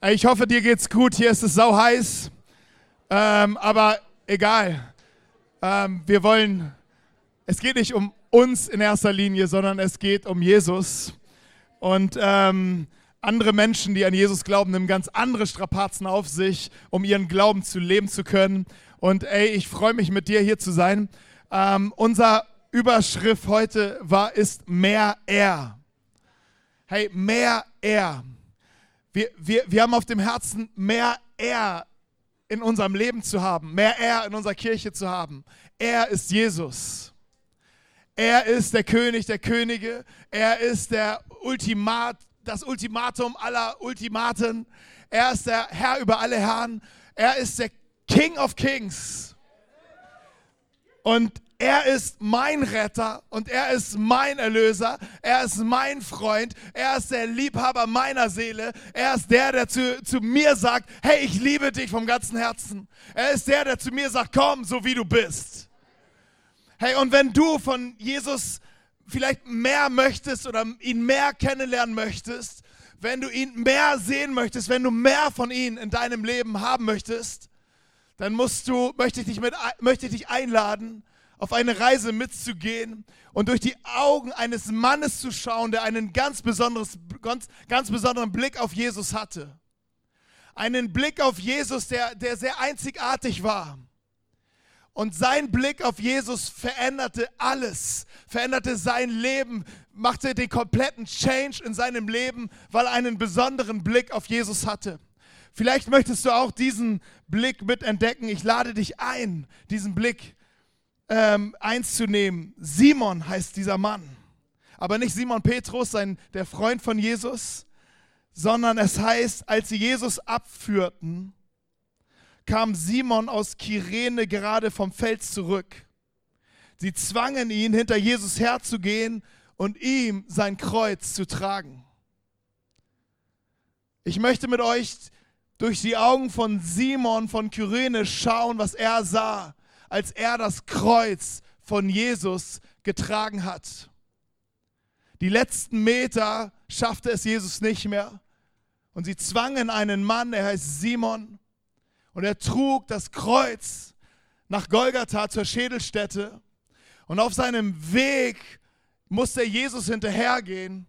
Ich hoffe, dir geht's gut. Hier ist es sau heiß. Ähm, aber egal. Ähm, wir wollen, es geht nicht um uns in erster Linie, sondern es geht um Jesus. Und ähm, andere Menschen, die an Jesus glauben, nehmen ganz andere Strapazen auf sich, um ihren Glauben zu leben zu können. Und ey, ich freue mich mit dir hier zu sein. Ähm, unser Überschrift heute war, ist mehr er. Hey, mehr er. Wir, wir, wir haben auf dem Herzen, mehr er in unserem Leben zu haben, mehr er in unserer Kirche zu haben. Er ist Jesus. Er ist der König der Könige. Er ist der Ultimat, das Ultimatum aller Ultimaten. Er ist der Herr über alle Herren. Er ist der King of Kings. Und er ist mein Retter und er ist mein Erlöser. Er ist mein Freund. Er ist der Liebhaber meiner Seele. Er ist der, der zu, zu mir sagt, hey, ich liebe dich vom ganzen Herzen. Er ist der, der zu mir sagt, komm, so wie du bist. Hey, und wenn du von Jesus vielleicht mehr möchtest oder ihn mehr kennenlernen möchtest, wenn du ihn mehr sehen möchtest, wenn du mehr von ihm in deinem Leben haben möchtest, dann musst du, möchte ich dich, mit, möchte ich dich einladen, auf eine Reise mitzugehen und durch die Augen eines Mannes zu schauen, der einen ganz, besonderes, ganz, ganz besonderen Blick auf Jesus hatte. Einen Blick auf Jesus, der, der sehr einzigartig war. Und sein Blick auf Jesus veränderte alles, veränderte sein Leben, machte den kompletten Change in seinem Leben, weil er einen besonderen Blick auf Jesus hatte. Vielleicht möchtest du auch diesen Blick mitentdecken. Ich lade dich ein, diesen Blick ähm, eins zu nehmen. Simon heißt dieser Mann. Aber nicht Simon Petrus, sein, der Freund von Jesus, sondern es heißt, als sie Jesus abführten, kam Simon aus Kyrene gerade vom Feld zurück. Sie zwangen ihn, hinter Jesus herzugehen und ihm sein Kreuz zu tragen. Ich möchte mit euch durch die Augen von Simon von Kyrene schauen, was er sah als er das Kreuz von Jesus getragen hat. Die letzten Meter schaffte es Jesus nicht mehr. Und sie zwangen einen Mann, er heißt Simon, und er trug das Kreuz nach Golgatha zur Schädelstätte. Und auf seinem Weg musste Jesus hinterhergehen.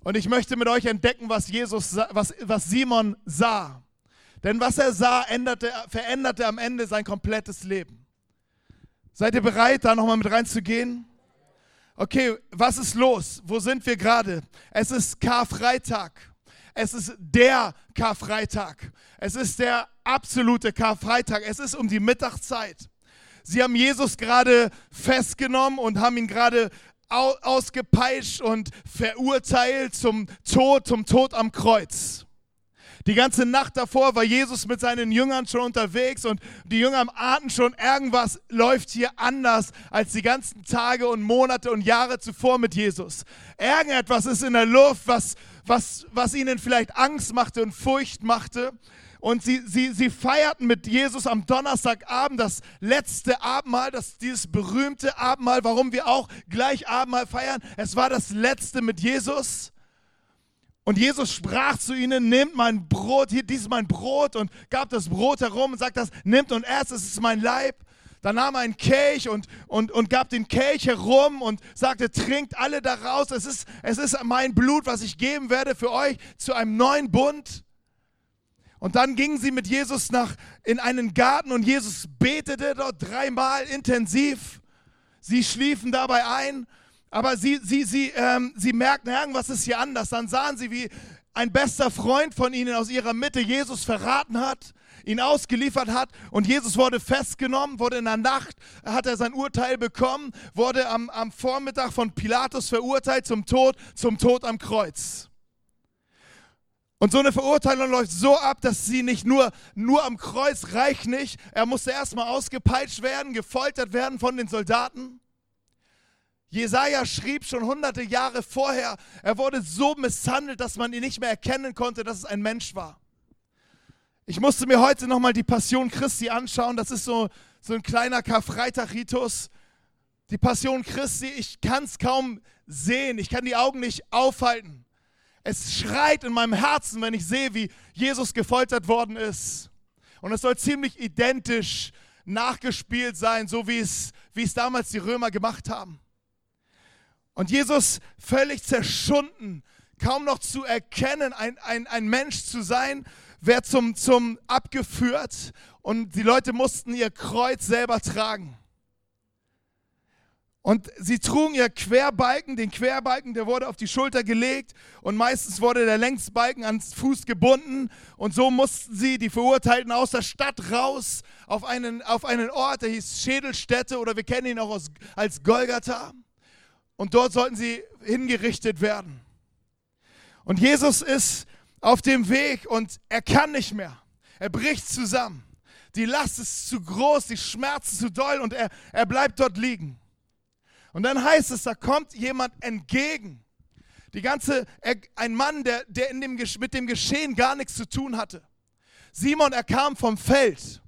Und ich möchte mit euch entdecken, was, Jesus, was, was Simon sah. Denn was er sah, änderte, veränderte am Ende sein komplettes Leben. Seid ihr bereit, da nochmal mit reinzugehen? Okay, was ist los? Wo sind wir gerade? Es ist Karfreitag. Es ist der Karfreitag. Es ist der absolute Karfreitag. Es ist um die Mittagszeit. Sie haben Jesus gerade festgenommen und haben ihn gerade ausgepeitscht und verurteilt zum Tod, zum Tod am Kreuz. Die ganze Nacht davor war Jesus mit seinen Jüngern schon unterwegs und die Jünger ahnten schon, irgendwas läuft hier anders als die ganzen Tage und Monate und Jahre zuvor mit Jesus. Irgendetwas ist in der Luft, was, was, was ihnen vielleicht Angst machte und Furcht machte. Und sie, sie, sie feierten mit Jesus am Donnerstagabend das letzte Abendmahl, das, dieses berühmte Abendmahl, warum wir auch gleich Abendmahl feiern. Es war das letzte mit Jesus. Und Jesus sprach zu ihnen, nehmt mein Brot, hier, dies ist mein Brot und gab das Brot herum und sagt das, nimmt und esst, es ist mein Leib. Dann nahm er einen Kelch und, und, und gab den Kelch herum und sagte, trinkt alle daraus, es ist, es ist mein Blut, was ich geben werde für euch zu einem neuen Bund. Und dann gingen sie mit Jesus nach, in einen Garten und Jesus betete dort dreimal intensiv. Sie schliefen dabei ein aber sie, sie, sie, ähm, sie merkten, irgendwas ist hier anders. Dann sahen sie, wie ein bester Freund von ihnen aus ihrer Mitte Jesus verraten hat, ihn ausgeliefert hat und Jesus wurde festgenommen, wurde in der Nacht, hat er sein Urteil bekommen, wurde am, am Vormittag von Pilatus verurteilt zum Tod, zum Tod am Kreuz. Und so eine Verurteilung läuft so ab, dass sie nicht nur, nur am Kreuz reicht nicht. Er musste erstmal ausgepeitscht werden, gefoltert werden von den Soldaten. Jesaja schrieb schon hunderte Jahre vorher, er wurde so misshandelt, dass man ihn nicht mehr erkennen konnte, dass es ein Mensch war. Ich musste mir heute nochmal die Passion Christi anschauen. Das ist so, so ein kleiner Karfreitag-Ritus. Die Passion Christi, ich kann es kaum sehen. Ich kann die Augen nicht aufhalten. es schreit in meinem Herzen, wenn ich sehe, wie Jesus gefoltert worden ist. Und es soll ziemlich identisch nachgespielt sein, so wie es, wie es damals die Römer gemacht haben. Und Jesus völlig zerschunden, kaum noch zu erkennen, ein, ein, ein Mensch zu sein, wird zum, zum abgeführt. Und die Leute mussten ihr Kreuz selber tragen. Und sie trugen ihr Querbalken, den Querbalken, der wurde auf die Schulter gelegt und meistens wurde der Längsbalken ans Fuß gebunden. Und so mussten sie, die Verurteilten, aus der Stadt raus auf einen, auf einen Ort, der hieß Schädelstätte oder wir kennen ihn auch aus, als Golgatha und dort sollten sie hingerichtet werden. Und Jesus ist auf dem Weg und er kann nicht mehr. Er bricht zusammen. Die Last ist zu groß, die Schmerzen zu doll und er, er bleibt dort liegen. Und dann heißt es, da kommt jemand entgegen. Die ganze, ein Mann, der, der in dem, mit dem Geschehen gar nichts zu tun hatte. Simon, er kam vom Feld.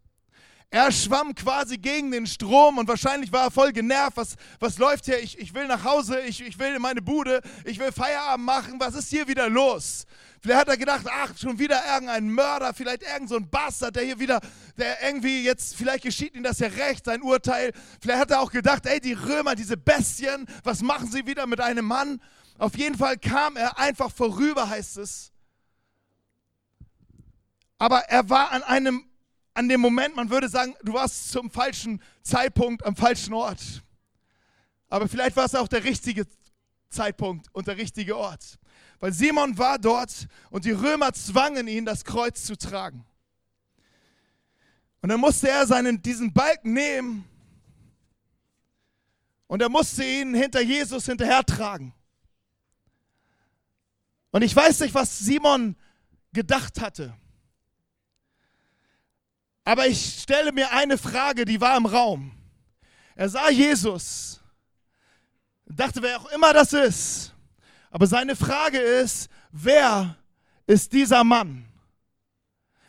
Er schwamm quasi gegen den Strom und wahrscheinlich war er voll genervt. Was, was läuft hier? Ich, ich will nach Hause, ich, ich will in meine Bude, ich will Feierabend machen. Was ist hier wieder los? Vielleicht hat er gedacht, ach, schon wieder irgendein Mörder, vielleicht irgend so ein Bastard, der hier wieder, der irgendwie jetzt, vielleicht geschieht ihm das ja recht, sein Urteil. Vielleicht hat er auch gedacht, ey, die Römer, diese Bestien, was machen sie wieder mit einem Mann? Auf jeden Fall kam er einfach vorüber, heißt es. Aber er war an einem, an dem Moment, man würde sagen, du warst zum falschen Zeitpunkt am falschen Ort. Aber vielleicht war es auch der richtige Zeitpunkt und der richtige Ort. Weil Simon war dort und die Römer zwangen ihn, das Kreuz zu tragen. Und dann musste er seinen, diesen Balken nehmen und er musste ihn hinter Jesus hinterher tragen. Und ich weiß nicht, was Simon gedacht hatte. Aber ich stelle mir eine Frage, die war im Raum. Er sah Jesus, dachte, wer auch immer das ist, aber seine Frage ist, wer ist dieser Mann?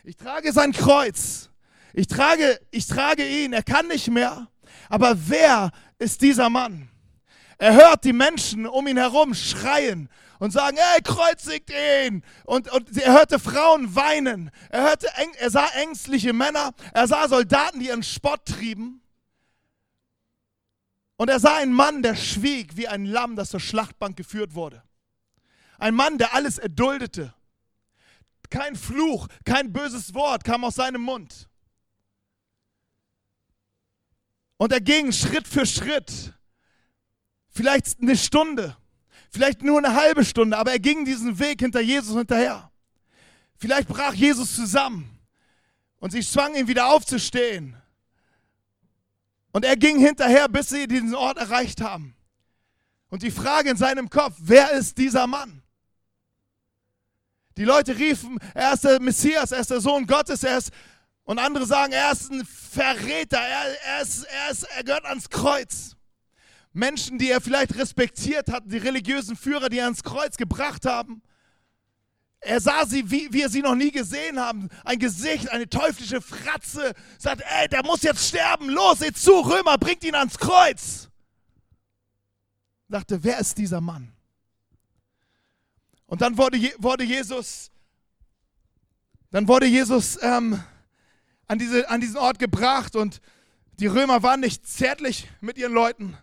Ich trage sein Kreuz. Ich trage, ich trage ihn. Er kann nicht mehr. Aber wer ist dieser Mann? Er hört die Menschen um ihn herum schreien und sagen, ey, kreuzigt ihn. Und, und er hörte Frauen weinen. Er, hörte, er sah ängstliche Männer. Er sah Soldaten, die ihren Spott trieben. Und er sah einen Mann, der schwieg wie ein Lamm, das zur Schlachtbank geführt wurde. Ein Mann, der alles erduldete. Kein Fluch, kein böses Wort kam aus seinem Mund. Und er ging Schritt für Schritt, vielleicht eine Stunde, vielleicht nur eine halbe Stunde, aber er ging diesen Weg hinter Jesus hinterher. Vielleicht brach Jesus zusammen und sie zwang ihn wieder aufzustehen. Und er ging hinterher, bis sie diesen Ort erreicht haben. Und die Frage in seinem Kopf, wer ist dieser Mann? Die Leute riefen, er ist der Messias, er ist der Sohn Gottes, er ist, und andere sagen, er ist ein Verräter, er, er, ist, er, ist, er gehört ans Kreuz. Menschen, die er vielleicht respektiert hat, die religiösen Führer, die er ans Kreuz gebracht haben. Er sah sie, wie wir sie noch nie gesehen haben. Ein Gesicht, eine teuflische Fratze. Sagt, ey, der muss jetzt sterben. Los, seht zu, Römer, bringt ihn ans Kreuz. Dachte, wer ist dieser Mann? Und dann wurde, wurde Jesus, dann wurde Jesus ähm, an, diese, an diesen Ort gebracht und die Römer waren nicht zärtlich mit ihren Leuten,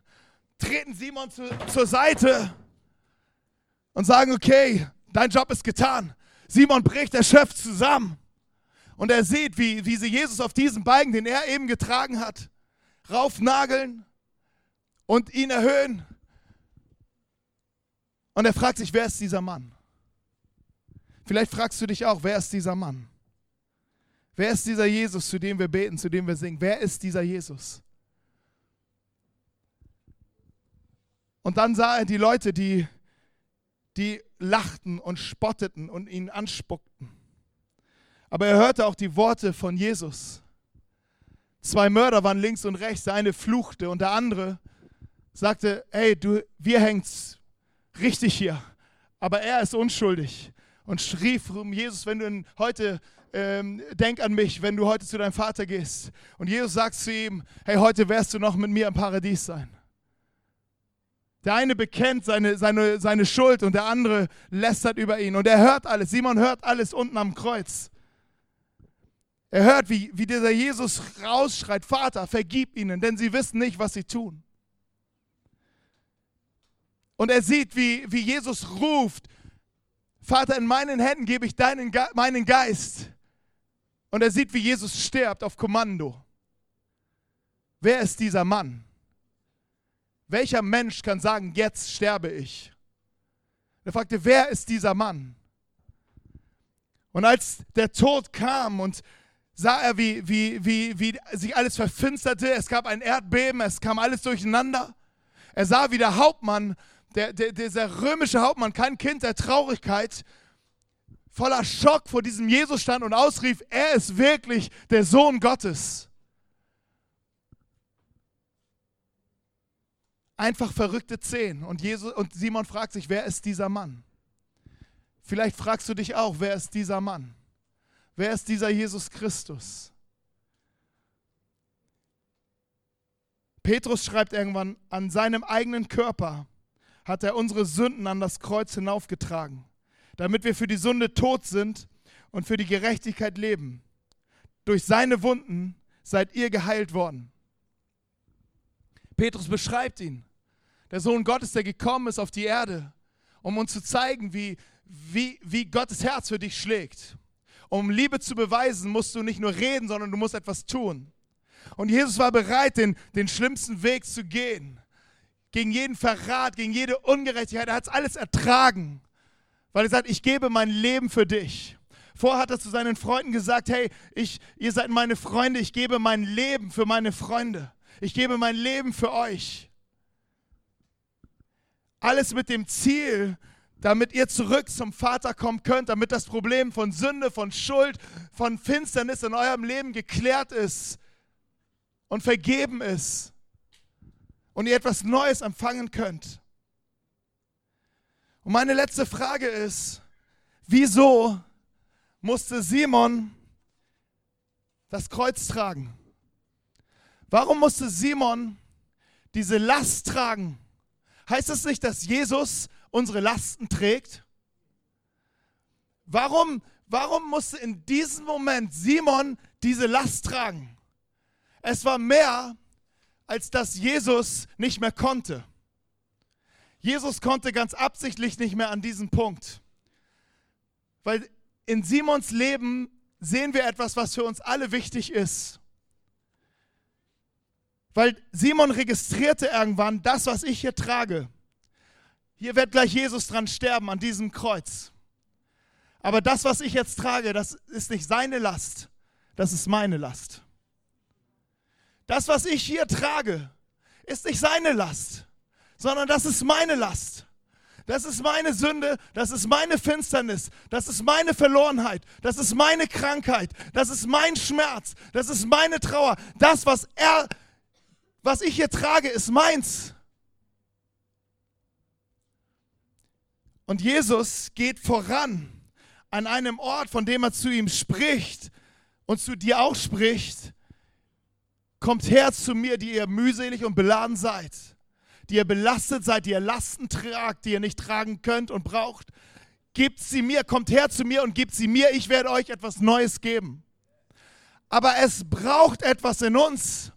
treten Simon zu, zur Seite und sagen, okay, dein Job ist getan. Simon bricht erschöpft zusammen und er sieht, wie, wie sie Jesus auf diesen Balken, den er eben getragen hat, raufnageln und ihn erhöhen. Und er fragt sich, wer ist dieser Mann? Vielleicht fragst du dich auch, wer ist dieser Mann? Wer ist dieser Jesus, zu dem wir beten, zu dem wir singen? Wer ist dieser Jesus? Und dann sah er die Leute, die, die lachten und spotteten und ihn anspuckten. Aber er hörte auch die Worte von Jesus. Zwei Mörder waren links und rechts, der eine fluchte und der andere sagte, hey, du, wir hängen's richtig hier, aber er ist unschuldig und schrie um Jesus, wenn du heute ähm, denk an mich, wenn du heute zu deinem Vater gehst. Und Jesus sagt zu ihm, hey, heute wirst du noch mit mir im Paradies sein. Der eine bekennt seine, seine, seine Schuld und der andere lästert über ihn. Und er hört alles. Simon hört alles unten am Kreuz. Er hört, wie, wie dieser Jesus rausschreit, Vater, vergib ihnen, denn sie wissen nicht, was sie tun. Und er sieht, wie, wie Jesus ruft, Vater, in meinen Händen gebe ich deinen, meinen Geist. Und er sieht, wie Jesus stirbt auf Kommando. Wer ist dieser Mann? Welcher Mensch kann sagen, jetzt sterbe ich? Er fragte, wer ist dieser Mann? Und als der Tod kam und sah er, wie, wie, wie, wie sich alles verfinsterte, es gab ein Erdbeben, es kam alles durcheinander. Er sah, wie der Hauptmann, der, der, dieser römische Hauptmann, kein Kind der Traurigkeit, voller Schock vor diesem Jesus stand und ausrief, er ist wirklich der Sohn Gottes. Einfach verrückte Zehn. Und, Jesus, und Simon fragt sich, wer ist dieser Mann? Vielleicht fragst du dich auch, wer ist dieser Mann? Wer ist dieser Jesus Christus? Petrus schreibt irgendwann, an seinem eigenen Körper hat er unsere Sünden an das Kreuz hinaufgetragen, damit wir für die Sünde tot sind und für die Gerechtigkeit leben. Durch seine Wunden seid ihr geheilt worden. Petrus beschreibt ihn. Der Sohn Gottes, der gekommen ist auf die Erde, um uns zu zeigen, wie, wie, wie Gottes Herz für dich schlägt. Um Liebe zu beweisen, musst du nicht nur reden, sondern du musst etwas tun. Und Jesus war bereit, den, den schlimmsten Weg zu gehen. Gegen jeden Verrat, gegen jede Ungerechtigkeit. Er hat es alles ertragen. Weil er sagt, ich gebe mein Leben für dich. Vorher hat er zu seinen Freunden gesagt, hey, ich, ihr seid meine Freunde, ich gebe mein Leben für meine Freunde. Ich gebe mein Leben für euch. Alles mit dem Ziel, damit ihr zurück zum Vater kommen könnt, damit das Problem von Sünde, von Schuld, von Finsternis in eurem Leben geklärt ist und vergeben ist und ihr etwas Neues empfangen könnt. Und meine letzte Frage ist, wieso musste Simon das Kreuz tragen? Warum musste Simon diese Last tragen? Heißt das nicht, dass Jesus unsere Lasten trägt? Warum, warum musste in diesem Moment Simon diese Last tragen? Es war mehr, als dass Jesus nicht mehr konnte. Jesus konnte ganz absichtlich nicht mehr an diesem Punkt. Weil in Simons Leben sehen wir etwas, was für uns alle wichtig ist. Weil Simon registrierte irgendwann, das, was ich hier trage, hier wird gleich Jesus dran sterben, an diesem Kreuz. Aber das, was ich jetzt trage, das ist nicht seine Last, das ist meine Last. Das, was ich hier trage, ist nicht seine Last, sondern das ist meine Last. Das ist meine Sünde, das ist meine Finsternis, das ist meine Verlorenheit, das ist meine Krankheit, das ist mein Schmerz, das ist meine Trauer. Das, was er was ich hier trage, ist meins. Und Jesus geht voran an einem Ort, von dem er zu ihm spricht und zu dir auch spricht. Kommt her zu mir, die ihr mühselig und beladen seid, die ihr belastet seid, die ihr Lasten tragt, die ihr nicht tragen könnt und braucht. Gebt sie mir, kommt her zu mir und gebt sie mir, ich werde euch etwas Neues geben. Aber es braucht etwas in uns.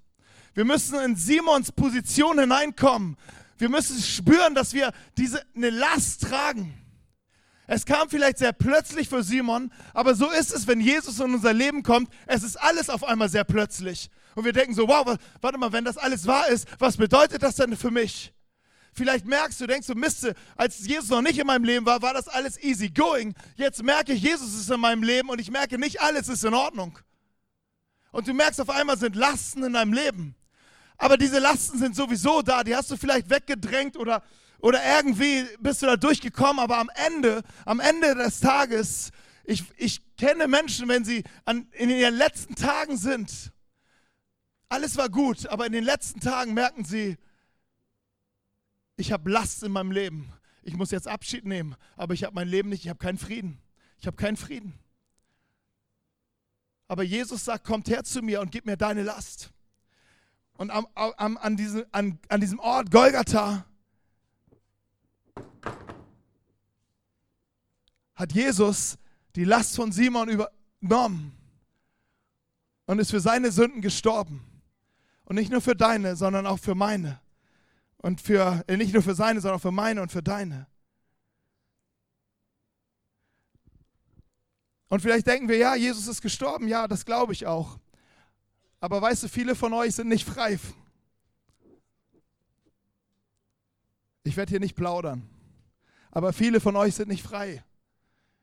Wir müssen in Simons Position hineinkommen. Wir müssen spüren, dass wir diese eine Last tragen. Es kam vielleicht sehr plötzlich für Simon, aber so ist es, wenn Jesus in unser Leben kommt. Es ist alles auf einmal sehr plötzlich. Und wir denken so, wow, warte mal, wenn das alles wahr ist, was bedeutet das denn für mich? Vielleicht merkst du, denkst du, Miste, als Jesus noch nicht in meinem Leben war, war das alles easy going. Jetzt merke ich, Jesus ist in meinem Leben und ich merke, nicht alles ist in Ordnung. Und du merkst, auf einmal sind Lasten in deinem Leben. Aber diese Lasten sind sowieso da, die hast du vielleicht weggedrängt oder, oder irgendwie bist du da durchgekommen, aber am Ende, am Ende des Tages, ich, ich kenne Menschen, wenn sie an, in ihren letzten Tagen sind, alles war gut, aber in den letzten Tagen merken sie, ich habe Last in meinem Leben. Ich muss jetzt Abschied nehmen, aber ich habe mein Leben nicht, ich habe keinen Frieden. Ich habe keinen Frieden. Aber Jesus sagt, kommt her zu mir und gib mir deine Last. Und am, am, an, diese, an, an diesem Ort Golgatha hat Jesus die Last von Simon übernommen und ist für seine Sünden gestorben. Und nicht nur für deine, sondern auch für meine. Und für, äh, nicht nur für seine, sondern auch für meine und für deine. Und vielleicht denken wir, ja, Jesus ist gestorben, ja, das glaube ich auch. Aber weißt du, viele von euch sind nicht frei. Ich werde hier nicht plaudern, aber viele von euch sind nicht frei.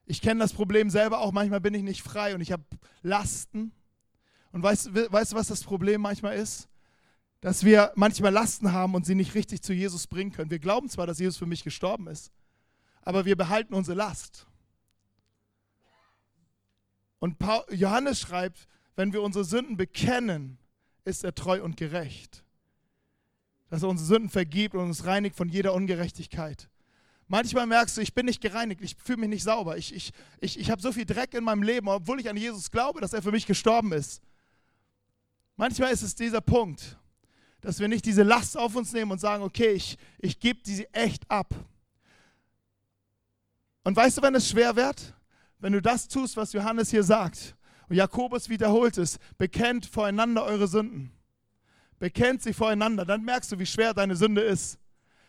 Ich kenne das Problem selber auch, manchmal bin ich nicht frei und ich habe Lasten. Und weißt, weißt du, was das Problem manchmal ist? Dass wir manchmal Lasten haben und sie nicht richtig zu Jesus bringen können. Wir glauben zwar, dass Jesus für mich gestorben ist, aber wir behalten unsere Last. Und Johannes schreibt, wenn wir unsere Sünden bekennen, ist er treu und gerecht. Dass er unsere Sünden vergibt und uns reinigt von jeder Ungerechtigkeit. Manchmal merkst du, ich bin nicht gereinigt, ich fühle mich nicht sauber. Ich, ich, ich, ich habe so viel Dreck in meinem Leben, obwohl ich an Jesus glaube, dass er für mich gestorben ist. Manchmal ist es dieser Punkt, dass wir nicht diese Last auf uns nehmen und sagen, okay, ich, ich gebe die echt ab. Und weißt du, wenn es schwer wird? wenn du das tust, was Johannes hier sagt, und Jakobus wiederholt es, bekennt voreinander eure Sünden. Bekennt sie voreinander, dann merkst du, wie schwer deine Sünde ist.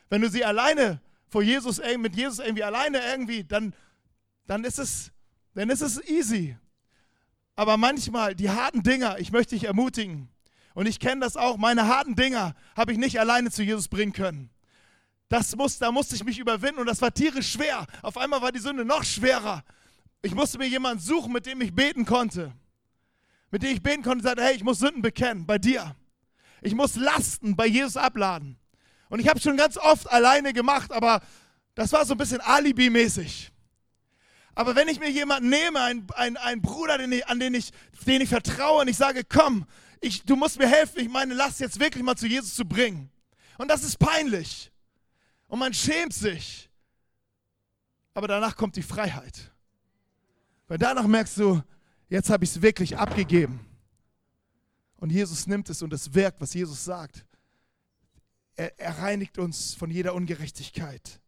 Wenn du sie alleine vor Jesus, mit Jesus irgendwie alleine irgendwie, dann, dann, ist es, dann ist es easy. Aber manchmal, die harten Dinger, ich möchte dich ermutigen, und ich kenne das auch, meine harten Dinger habe ich nicht alleine zu Jesus bringen können. Das muss, da musste ich mich überwinden und das war tierisch schwer. Auf einmal war die Sünde noch schwerer. Ich musste mir jemanden suchen, mit dem ich beten konnte. Mit dem ich beten konnte und sagte, hey, ich muss Sünden bekennen bei dir. Ich muss Lasten bei Jesus abladen. Und ich habe es schon ganz oft alleine gemacht, aber das war so ein bisschen Alibi-mäßig. Aber wenn ich mir jemanden nehme, einen, einen, Bruder, den ich, an den ich, den ich vertraue und ich sage, komm, ich, du musst mir helfen, ich meine Last jetzt wirklich mal zu Jesus zu bringen. Und das ist peinlich. Und man schämt sich. Aber danach kommt die Freiheit. Weil danach merkst du, jetzt habe ich es wirklich abgegeben. Und Jesus nimmt es und es wirkt, was Jesus sagt. Er, er reinigt uns von jeder Ungerechtigkeit.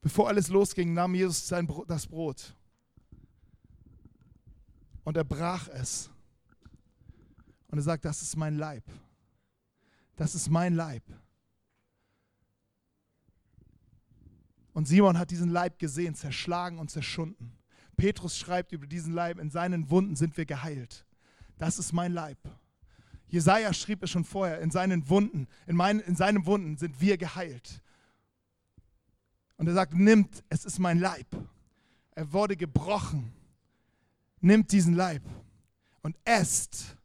Bevor alles losging, nahm Jesus sein, das Brot und er brach es. Und er sagt, das ist mein Leib. Das ist mein Leib. Und Simon hat diesen Leib gesehen, zerschlagen und zerschunden. Petrus schreibt über diesen Leib, in seinen Wunden sind wir geheilt. Das ist mein Leib. Jesaja schrieb es schon vorher, in seinen Wunden, in, mein, in seinen Wunden sind wir geheilt. Und er sagt, nimmt, es ist mein Leib. Er wurde gebrochen. Nimmt diesen Leib und esst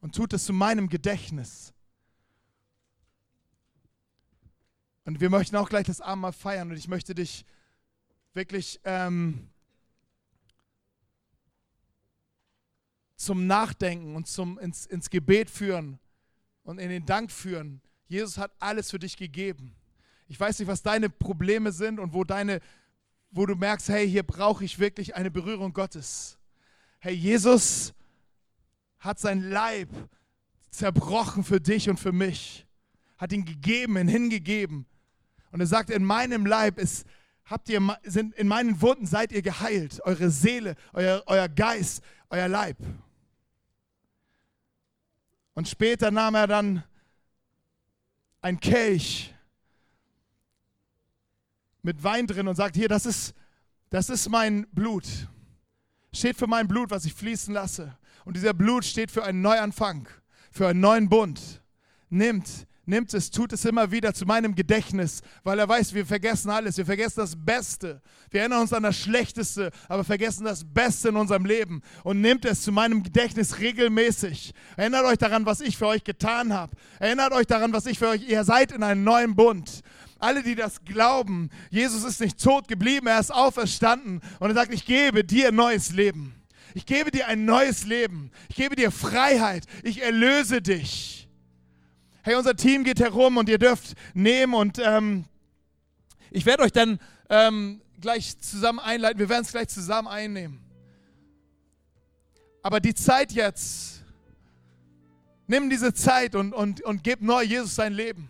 und tut es zu meinem Gedächtnis. Und wir möchten auch gleich das Abendmahl feiern und ich möchte dich wirklich ähm, zum Nachdenken und zum, ins, ins Gebet führen und in den Dank führen. Jesus hat alles für dich gegeben. Ich weiß nicht, was deine Probleme sind und wo deine, wo du merkst, hey, hier brauche ich wirklich eine Berührung Gottes. Hey, Jesus hat sein Leib zerbrochen für dich und für mich, hat ihn gegeben, ihn hingegeben, und er sagt, in meinem Leib ist, habt ihr, sind, in meinen Wunden seid ihr geheilt. Eure Seele, euer, euer Geist, euer Leib. Und später nahm er dann ein Kelch mit Wein drin und sagt, hier, das ist, das ist mein Blut. Steht für mein Blut, was ich fließen lasse. Und dieser Blut steht für einen Neuanfang, für einen neuen Bund. Nimmt nimmt es, tut es immer wieder zu meinem Gedächtnis, weil er weiß, wir vergessen alles, wir vergessen das Beste. Wir erinnern uns an das Schlechteste, aber vergessen das Beste in unserem Leben und nimmt es zu meinem Gedächtnis regelmäßig. Erinnert euch daran, was ich für euch getan habe. Erinnert euch daran, was ich für euch, ihr seid in einem neuen Bund. Alle, die das glauben, Jesus ist nicht tot geblieben, er ist auferstanden und er sagt, ich gebe dir ein neues Leben. Ich gebe dir ein neues Leben. Ich gebe dir Freiheit. Ich erlöse dich. Hey, unser Team geht herum und ihr dürft nehmen und ähm, ich werde euch dann ähm, gleich zusammen einleiten. Wir werden es gleich zusammen einnehmen. Aber die Zeit jetzt, nimm diese Zeit und, und, und gib neu Jesus sein Leben.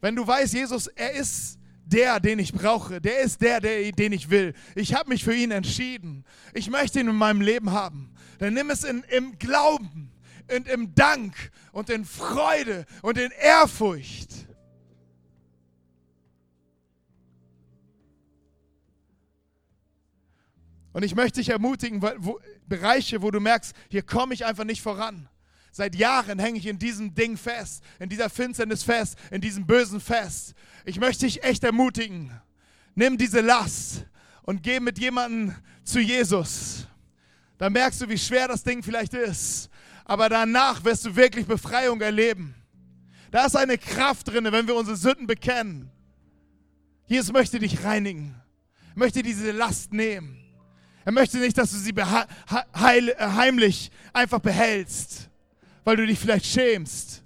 Wenn du weißt, Jesus, er ist der, den ich brauche, der ist der, der den ich will. Ich habe mich für ihn entschieden. Ich möchte ihn in meinem Leben haben. Dann nimm es in, im Glauben und im Dank und in Freude und in Ehrfurcht. Und ich möchte dich ermutigen, wo, Bereiche, wo du merkst, hier komme ich einfach nicht voran. Seit Jahren hänge ich in diesem Ding fest, in dieser Finsternis fest, in diesem Bösen fest. Ich möchte dich echt ermutigen. Nimm diese Last und geh mit jemandem zu Jesus. Da merkst du, wie schwer das Ding vielleicht ist. Aber danach wirst du wirklich Befreiung erleben. Da ist eine Kraft drin, wenn wir unsere Sünden bekennen. Jesus möchte dich reinigen, möchte diese Last nehmen. Er möchte nicht, dass du sie äh, heimlich einfach behältst, weil du dich vielleicht schämst.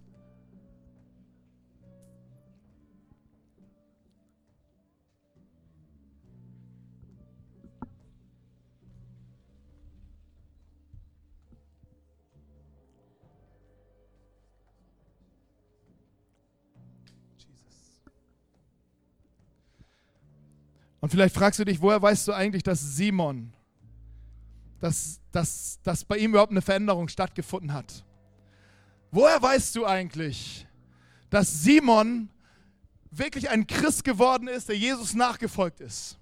Und vielleicht fragst du dich, woher weißt du eigentlich, dass Simon dass, dass, dass bei ihm überhaupt eine Veränderung stattgefunden hat. Woher weißt du eigentlich, dass Simon wirklich ein Christ geworden ist, der Jesus nachgefolgt ist?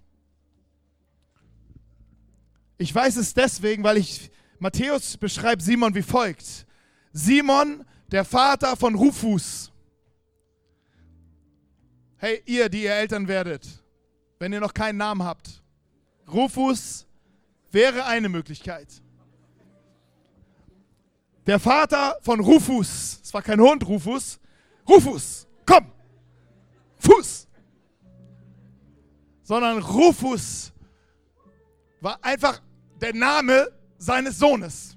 Ich weiß es deswegen, weil ich Matthäus beschreibt Simon wie folgt. Simon, der Vater von Rufus. Hey, ihr, die ihr Eltern werdet, wenn ihr noch keinen Namen habt. Rufus wäre eine Möglichkeit. Der Vater von Rufus, es war kein Hund, Rufus, Rufus, komm, Fuß, sondern Rufus war einfach der Name seines Sohnes.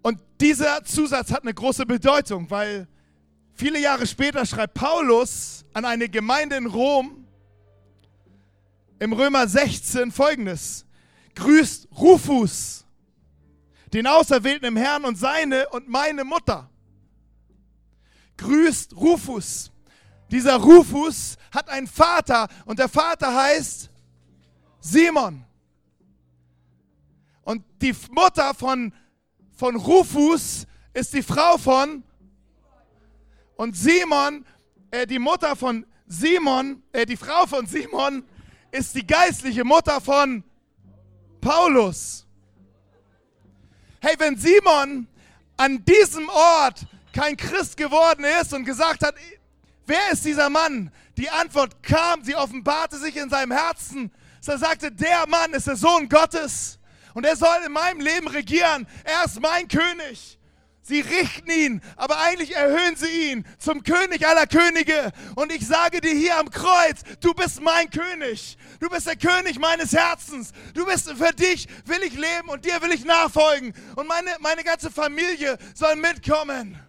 Und dieser Zusatz hat eine große Bedeutung, weil viele Jahre später schreibt Paulus an eine Gemeinde in Rom, im Römer 16 folgendes. Grüßt Rufus, den Auserwählten im Herrn und seine und meine Mutter. Grüßt Rufus. Dieser Rufus hat einen Vater und der Vater heißt Simon. Und die Mutter von, von Rufus ist die Frau von und Simon, äh, die Mutter von Simon, äh, die Frau von Simon ist die geistliche Mutter von Paulus. Hey, wenn Simon an diesem Ort kein Christ geworden ist und gesagt hat, wer ist dieser Mann? Die Antwort kam, sie offenbarte sich in seinem Herzen. Er sagte, der Mann ist der Sohn Gottes und er soll in meinem Leben regieren. Er ist mein König. Sie richten ihn, aber eigentlich erhöhen sie ihn zum König aller Könige. Und ich sage dir hier am Kreuz, du bist mein König. Du bist der König meines Herzens. Du bist für dich will ich leben und dir will ich nachfolgen. Und meine, meine ganze Familie soll mitkommen.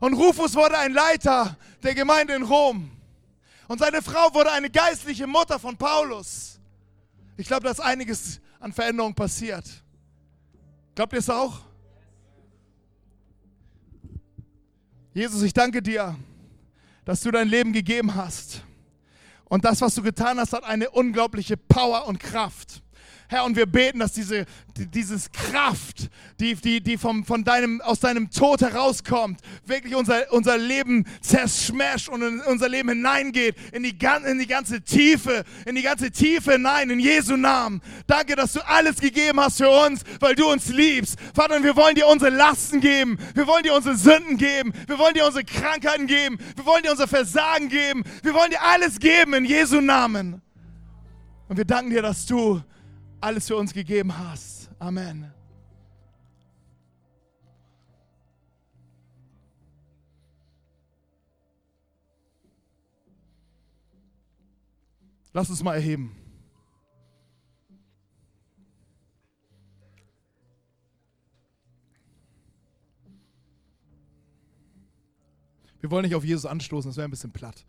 Und Rufus wurde ein Leiter der Gemeinde in Rom. Und seine Frau wurde eine geistliche Mutter von Paulus. Ich glaube, da ist einiges an Veränderung passiert. Glaubt ihr es auch? Jesus, ich danke dir, dass du dein Leben gegeben hast. Und das, was du getan hast, hat eine unglaubliche Power und Kraft. Herr, und wir beten, dass diese, dieses Kraft, die, die, die vom, von deinem, aus deinem Tod herauskommt, wirklich unser, unser Leben zerschmasht und in unser Leben hineingeht, in die, in die ganze Tiefe, in die ganze Tiefe hinein, in Jesu Namen. Danke, dass du alles gegeben hast für uns, weil du uns liebst. Vater, und wir wollen dir unsere Lasten geben, wir wollen dir unsere Sünden geben, wir wollen dir unsere Krankheiten geben, wir wollen dir unser Versagen geben, wir wollen dir alles geben in Jesu Namen. Und wir danken dir, dass du alles für uns gegeben hast. Amen. Lass uns mal erheben. Wir wollen nicht auf Jesus anstoßen, das wäre ein bisschen platt.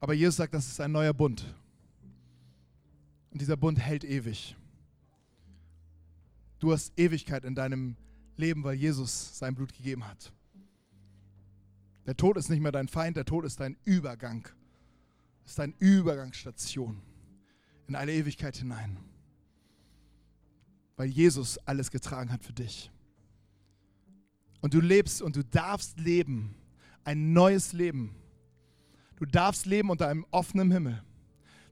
Aber Jesus sagt, das ist ein neuer Bund. Und dieser Bund hält ewig. Du hast Ewigkeit in deinem Leben, weil Jesus sein Blut gegeben hat. Der Tod ist nicht mehr dein Feind, der Tod ist dein Übergang. Ist deine Übergangsstation in eine Ewigkeit hinein. Weil Jesus alles getragen hat für dich. Und du lebst und du darfst leben, ein neues Leben. Du darfst leben unter einem offenen Himmel.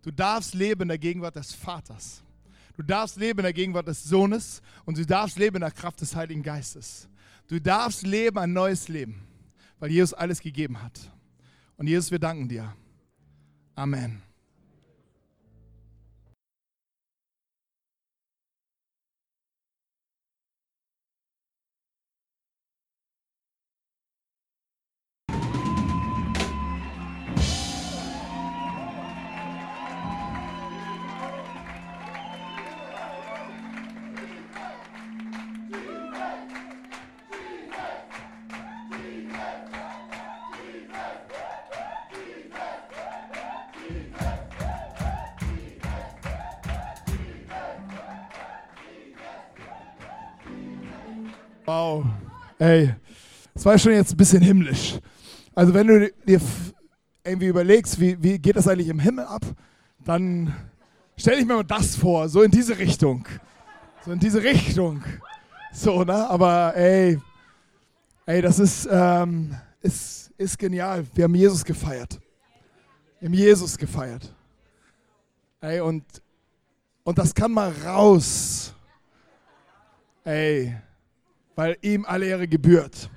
Du darfst leben in der Gegenwart des Vaters. Du darfst leben in der Gegenwart des Sohnes und du darfst leben in der Kraft des Heiligen Geistes. Du darfst leben ein neues Leben, weil Jesus alles gegeben hat. Und Jesus, wir danken dir. Amen. Wow. Ey, das war schon jetzt ein bisschen himmlisch. Also wenn du dir irgendwie überlegst, wie, wie geht das eigentlich im Himmel ab, dann stell dich mir mal das vor, so in diese Richtung. So in diese Richtung. So, ne? Aber ey, ey, das ist, ähm, ist, ist genial. Wir haben Jesus gefeiert. Haben Jesus gefeiert. Ey, und, und das kann mal raus. Ey, weil ihm alle Ehre gebührt.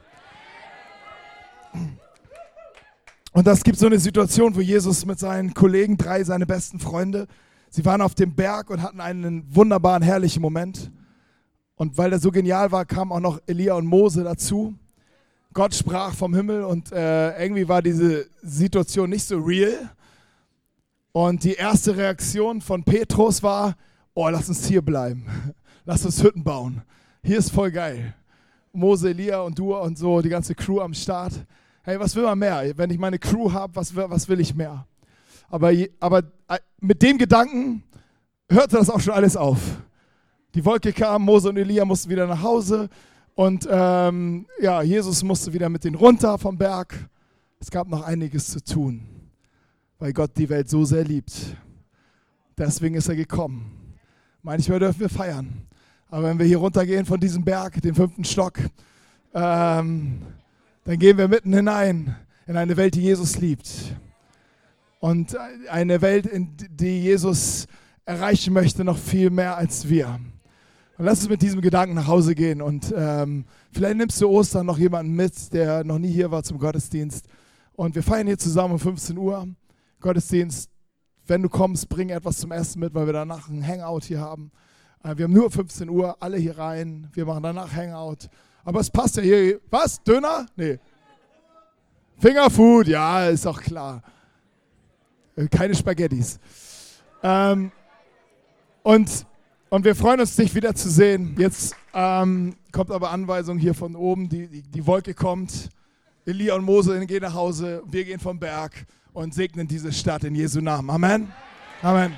Und das gibt so eine Situation, wo Jesus mit seinen Kollegen, drei seine besten Freunde, sie waren auf dem Berg und hatten einen wunderbaren, herrlichen Moment. Und weil der so genial war, kamen auch noch Elia und Mose dazu. Gott sprach vom Himmel und äh, irgendwie war diese Situation nicht so real. Und die erste Reaktion von Petrus war, oh, lass uns hier bleiben. Lass uns Hütten bauen. Hier ist voll geil. Mose, Elia und du und so, die ganze Crew am Start. Hey, was will man mehr? Wenn ich meine Crew habe, was, was will ich mehr? Aber, aber äh, mit dem Gedanken hörte das auch schon alles auf. Die Wolke kam, Mose und Elia mussten wieder nach Hause und ähm, ja, Jesus musste wieder mit denen runter vom Berg. Es gab noch einiges zu tun, weil Gott die Welt so sehr liebt. Deswegen ist er gekommen. Manchmal dürfen wir feiern. Aber wenn wir hier runtergehen von diesem Berg, den fünften Stock, ähm, dann gehen wir mitten hinein in eine Welt, die Jesus liebt. Und eine Welt, in die Jesus erreichen möchte, noch viel mehr als wir. Und lass uns mit diesem Gedanken nach Hause gehen. Und ähm, vielleicht nimmst du Ostern noch jemanden mit, der noch nie hier war zum Gottesdienst. Und wir feiern hier zusammen um 15 Uhr Gottesdienst. Wenn du kommst, bring etwas zum Essen mit, weil wir danach ein Hangout hier haben. Äh, wir haben nur 15 Uhr, alle hier rein. Wir machen danach Hangout. Aber es passt ja hier. Was? Döner? Nee. Fingerfood, ja, ist auch klar. Äh, keine Spaghettis. Ähm, und, und wir freuen uns, dich wieder zu sehen. Jetzt ähm, kommt aber Anweisung hier von oben. Die, die, die Wolke kommt. Elia und Mose gehen nach Hause. Wir gehen vom Berg und segnen diese Stadt in Jesu Namen. Amen. Amen.